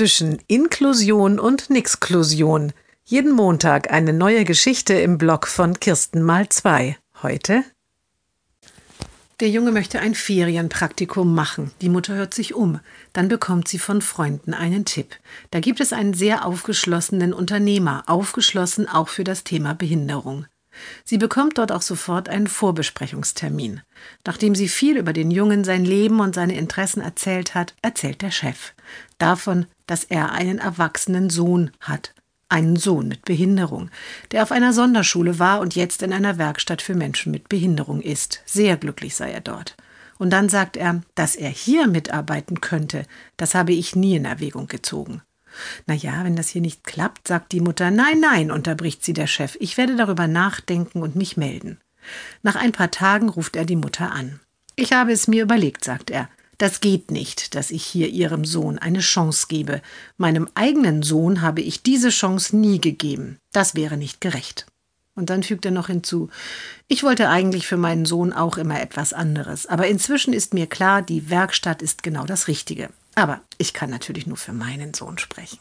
zwischen Inklusion und Nixklusion. Jeden Montag eine neue Geschichte im Blog von Kirsten mal zwei. Heute der Junge möchte ein Ferienpraktikum machen. Die Mutter hört sich um. Dann bekommt sie von Freunden einen Tipp. Da gibt es einen sehr aufgeschlossenen Unternehmer, aufgeschlossen auch für das Thema Behinderung. Sie bekommt dort auch sofort einen Vorbesprechungstermin. Nachdem sie viel über den Jungen, sein Leben und seine Interessen erzählt hat, erzählt der Chef davon, dass er einen erwachsenen Sohn hat, einen Sohn mit Behinderung, der auf einer Sonderschule war und jetzt in einer Werkstatt für Menschen mit Behinderung ist. Sehr glücklich sei er dort. Und dann sagt er, dass er hier mitarbeiten könnte, das habe ich nie in Erwägung gezogen. Na ja, wenn das hier nicht klappt, sagt die Mutter. Nein, nein, unterbricht sie der Chef. Ich werde darüber nachdenken und mich melden. Nach ein paar Tagen ruft er die Mutter an. Ich habe es mir überlegt, sagt er. Das geht nicht, dass ich hier Ihrem Sohn eine Chance gebe. Meinem eigenen Sohn habe ich diese Chance nie gegeben. Das wäre nicht gerecht. Und dann fügt er noch hinzu, ich wollte eigentlich für meinen Sohn auch immer etwas anderes, aber inzwischen ist mir klar, die Werkstatt ist genau das Richtige. Aber ich kann natürlich nur für meinen Sohn sprechen.